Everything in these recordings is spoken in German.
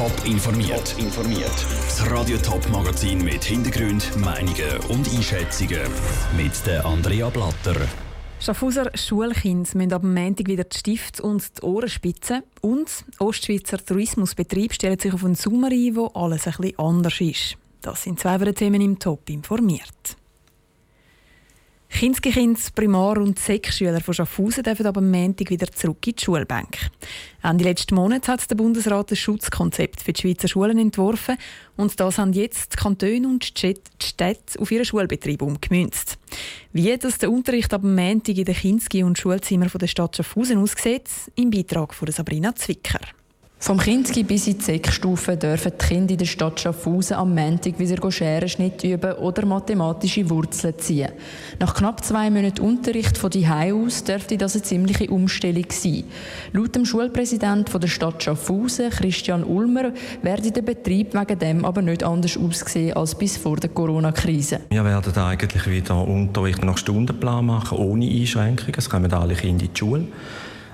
Top informiert. informiert. Das Radio Top Magazin mit Hintergrund, Meinungen und Einschätzungen mit der Andrea Blatter. Schaffhauser Schulkinder müssen ab Montag wieder die Stift und die Ohren spitzen. Und Ostschweizer Tourismusbetrieb stellt sich auf einen Sommer ein, wo alles ein bisschen anders ist. Das sind zwei Themen im Top informiert. Kinski-Kinds, Primar- und Sek-Schüler von Schaffhausen dürfen aber am Montag wieder zurück in die Schulbank. Ende letzten Monat hat der Bundesrat ein Schutzkonzept für die Schweizer Schulen entworfen und das haben jetzt die Kantone und die Städte auf ihren Schulbetrieb umgemünzt. Wie das der Unterricht ab Montag in den Kinski- und Schulzimmern der Stadt Schaffhausen aussieht, im Beitrag von Sabrina Zwicker. Vom Kinski bis in die Sek-Stufe dürfen die Kinder in der Stadt Schaffhausen am Montag wieder Scherenschnitt üben oder mathematische Wurzeln ziehen. Nach knapp zwei Monaten Unterricht von die aus dürfte das eine ziemliche Umstellung sein. Laut dem Schulpräsident der Stadt Schaffhausen, Christian Ulmer, werde der Betrieb wegen dem aber nicht anders aussehen als bis vor der Corona-Krise. Wir werden eigentlich wieder Unterricht nach Stundenplan machen, ohne Einschränkungen. Es kommen alle Kinder in die Schule.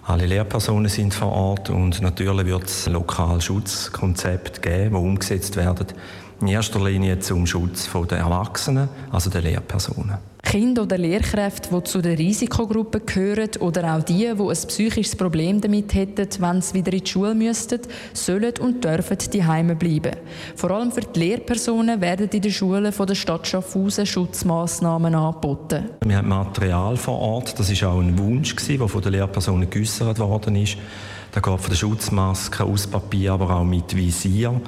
Alle Lehrpersonen sind vor Ort und natürlich wird es lokal Schutzkonzept geben, die umgesetzt werden. In erster Linie zum Schutz der Erwachsenen, also der Lehrpersonen. Kinder oder Lehrkräfte, die zu der Risikogruppe gehören oder auch die, die ein psychisches Problem damit hätten, wenn sie wieder in die Schule müssten, sollen und dürfen die Heime bleiben. Vor allem für die Lehrpersonen werden in den Schulen von der Stadt Schaffhausen Schutzmaßnahmen angeboten. Wir haben Material vor Ort, das war auch ein Wunsch, der von den Lehrpersonen geäußert worden ist. Da geht von der Schutzmaske aus Papier, aber auch mit Visier,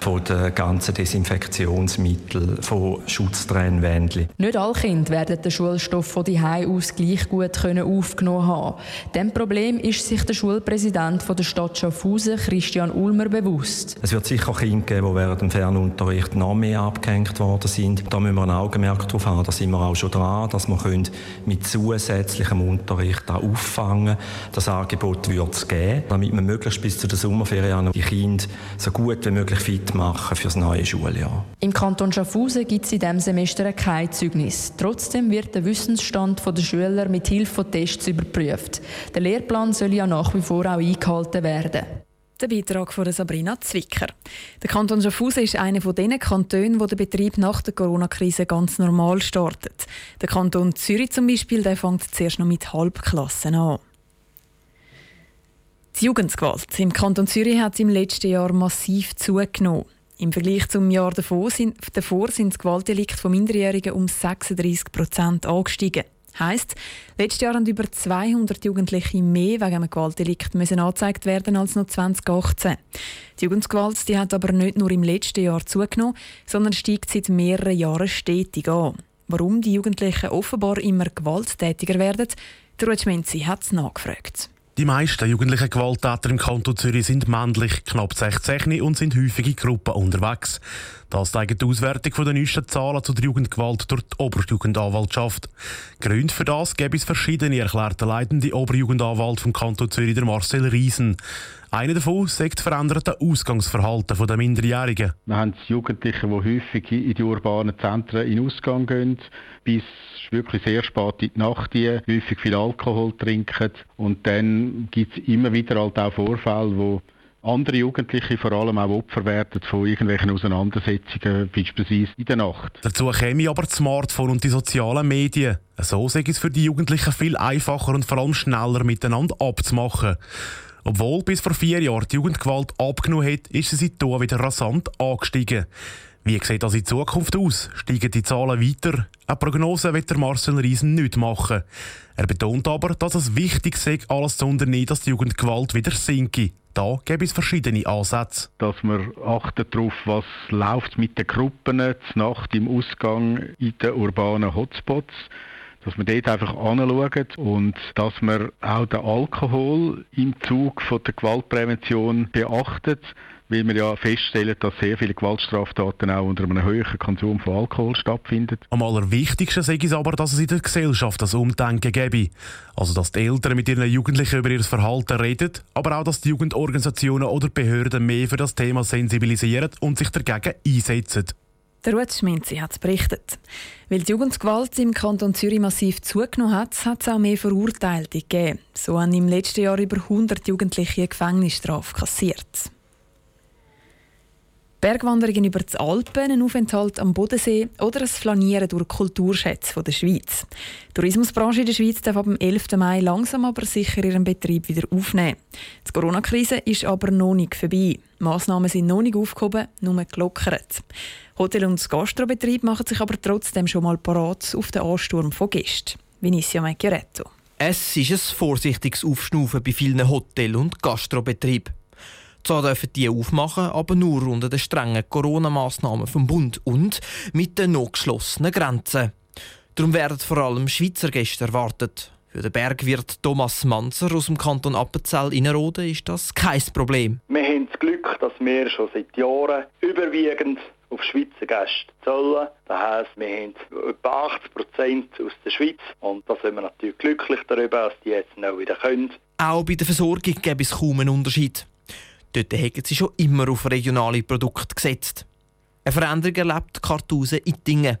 von den ganzen Desinfektionsmitteln, von Schutztrennwändchen. Nicht alle Kinder werden den Schulstoff von die aus gleich gut können aufgenommen haben. Dem Problem ist sich der Schulpräsident von der Stadt Schaffhausen, Christian Ulmer, bewusst. Es wird sicher Kinder geben, die während dem Fernunterricht noch mehr abgehängt worden sind. Da müssen wir ein Augenmerk darauf haben. Da sind wir auch schon dran, dass wir mit zusätzlichem Unterricht auffangen können. Das Angebot wird es geben damit wir möglichst bis zu der Sommerferien die Kinder so gut wie möglich fit machen für das neue Schuljahr. Im Kanton Schaffhausen gibt es in diesem Semester kein Zeugnis. Trotzdem wird der Wissensstand der Schüler mit Hilfe von Tests überprüft. Der Lehrplan soll ja nach wie vor auch eingehalten werden. Der Beitrag von Sabrina Zwicker. Der Kanton Schaffhausen ist einer von den Kantonen, wo der Betrieb nach der Corona-Krise ganz normal startet. Der Kanton Zürich zum Beispiel, der fängt zuerst noch mit Halbklassen an. Die Jugendgewalt im Kanton Zürich hat im letzten Jahr massiv zugenommen. Im Vergleich zum Jahr davor sind, davor sind das Gewaltdelikt von Minderjährigen um 36 Prozent angestiegen. Heißt, letztes Jahr haben über 200 Jugendliche mehr wegen einem Gewaltdelikt müssen angezeigt werden als noch 2018. Die Jugendgewalt die hat aber nicht nur im letzten Jahr zugenommen, sondern steigt seit mehreren Jahren stetig an. Warum die Jugendlichen offenbar immer gewalttätiger werden, der Ruth Schmenzi hat es nachgefragt. Die meisten jugendlichen Gewalttäter im Kanton Zürich sind männlich, knapp 16 und sind häufig in Gruppen unterwegs. Das zeigt die Auswertung der neuesten Zahlen zu der Jugendgewalt durch die Oberjugendanwaltschaft. Gründe für das gäbe es verschiedene, erklärte leitende Oberjugendanwalt vom Kanton Zürich, der Marcel Riesen. Einer davon sagt das veränderte Ausgangsverhalten der Minderjährigen. Wir haben Jugendliche, die häufig in die urbanen Zentren in Ausgang gehen, bis wirklich sehr spät in die Nacht gehen, häufig viel Alkohol trinken und dann gibt es immer wieder halt auch Vorfälle, wo andere Jugendliche vor allem auch Opfer werden von irgendwelchen Auseinandersetzungen, beispielsweise in der Nacht. Dazu käme aber das Smartphone und die sozialen Medien. So sei es für die Jugendlichen viel einfacher und vor allem schneller miteinander abzumachen. Obwohl bis vor vier Jahren die Jugendgewalt abgenommen hat, ist sie seitdem wieder rasant angestiegen. Wie sieht das in Zukunft aus? Steigen die Zahlen weiter? Eine Prognose wird der Marcel Riesen nicht machen. Er betont aber, dass es wichtig sei, alles zu unternehmen, dass die Jugendgewalt wieder sinke. Da gibt es verschiedene Ansätze. Dass man achtet darauf, was läuft mit den Gruppen zur Nacht im Ausgang in den urbanen Hotspots dass man dort einfach anschaut und dass man auch den Alkohol im Zug von der Gewaltprävention beachtet weil wir ja feststellen, dass sehr viele Gewaltstraftaten auch unter einem höheren Konsum von Alkohol stattfinden. Am allerwichtigsten sage ich aber, dass es in der Gesellschaft das Umdenken gäbe. Also, dass die Eltern mit ihren Jugendlichen über ihr Verhalten reden, aber auch, dass die Jugendorganisationen oder Behörden mehr für das Thema sensibilisieren und sich dagegen einsetzen. Der Ruth Schminzi hat berichtet. Weil die Jugendgewalt im Kanton Zürich massiv zugenommen hat, hat es auch mehr Verurteilte gegeben. So haben im letzten Jahr über 100 Jugendliche eine Gefängnisstrafe kassiert. Bergwanderungen über die Alpen, ein Aufenthalt am Bodensee oder ein Flanieren durch Kulturschätze der Schweiz. Die Tourismusbranche in der Schweiz darf ab dem 11. Mai langsam aber sicher ihren Betrieb wieder aufnehmen. Die Corona-Krise ist aber noch nicht vorbei. Massnahmen sind noch nicht aufgehoben, nur gelockert. Hotel- und Gastrobetrieb machen sich aber trotzdem schon mal parat auf den Ansturm von Gästen. Vinicio Macchioretto. Es ist ein vorsichtiges Aufschnaufen bei vielen Hotel- und Gastrobetrieben. Zwar dürfen die aufmachen, aber nur unter den strengen Corona-Massnahmen vom Bund und mit den noch geschlossenen Grenzen. Darum werden vor allem Schweizer Gäste erwartet. Für den Bergwirt Thomas Manzer aus dem Kanton Appenzell Innerrhoden ist das kein Problem. Wir haben das Glück, dass wir schon seit Jahren überwiegend auf Schweizer Gäste zahlen. Das heisst, wir haben etwa 80 Prozent aus der Schweiz und da sind wir natürlich glücklich darüber, dass die jetzt noch wieder können. Auch bei der Versorgung gibt es kaum einen Unterschied. Dort haben sie schon immer auf regionale Produkte gesetzt. Eine Veränderung erlebt Kartusen Ittingen.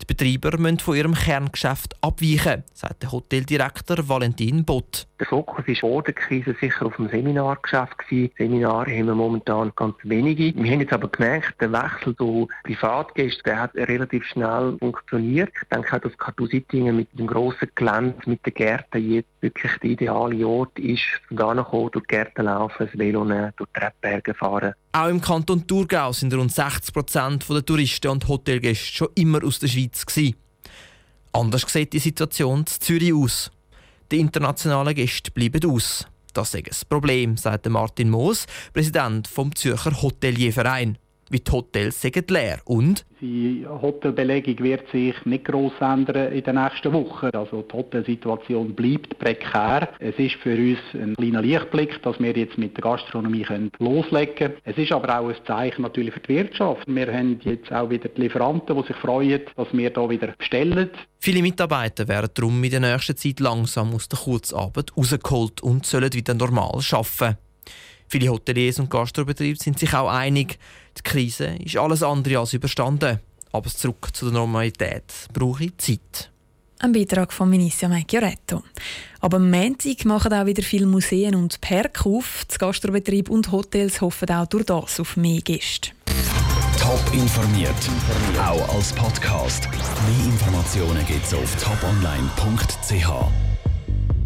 Die Betreiber müssen von ihrem Kerngeschäft abweichen, sagt der Hoteldirektor Valentin Bott. Der Fokus war vor der Krise sicher auf dem Seminargeschäft. Seminare haben wir momentan ganz wenige. Wir haben jetzt aber gemerkt, der Wechsel zu Privatgästen hat relativ schnell funktioniert. Ich denke auch, dass Kartusittingen mit dem grossen Gelände, mit den Gärten jetzt wirklich der ideale Ort ist, um da kommen, durch die Gärten laufen, das Velo nehmen, durch die Treppberge fahren. Auch im Kanton Thurgau sind rund 60 Prozent der Touristen und Hotelgäste schon immer aus der Schweiz. Gewesen. Anders sieht die Situation in Zürich aus. Die internationalen Gäste bleiben aus. Das ist ein Problem, sagt Martin Moos, Präsident vom Zürcher Hotelierverein wie die Hotels sind leer und die Hotelbelegung wird sich nicht gross ändern in den nächsten Wochen. Also die Hotelsituation bleibt prekär. Es ist für uns ein kleiner Lichtblick, dass wir jetzt mit der Gastronomie können loslegen können. Es ist aber auch ein Zeichen natürlich für die Wirtschaft. Wir haben jetzt auch wieder die Lieferanten, die sich freuen, dass wir hier wieder bestellen. Viele Mitarbeiter werden darum in der nächsten Zeit langsam aus der Kurzarbeit rausgeholt und sollen wieder normal arbeiten. Viele Hoteliers und Gastrobetriebe sind sich auch einig, die Krise ist alles andere als überstanden. Aber zurück zu der Normalität brauche ich Zeit. Ein Beitrag von Vinicia Macchioretto. Aber am Montag machen auch wieder viele Museen und Park auf. Das Gastrobetrieb und Hotels hoffen auch durch das auf mehr Gäste. Top informiert, auch als Podcast. Mehr Informationen gibt es auf toponline.ch.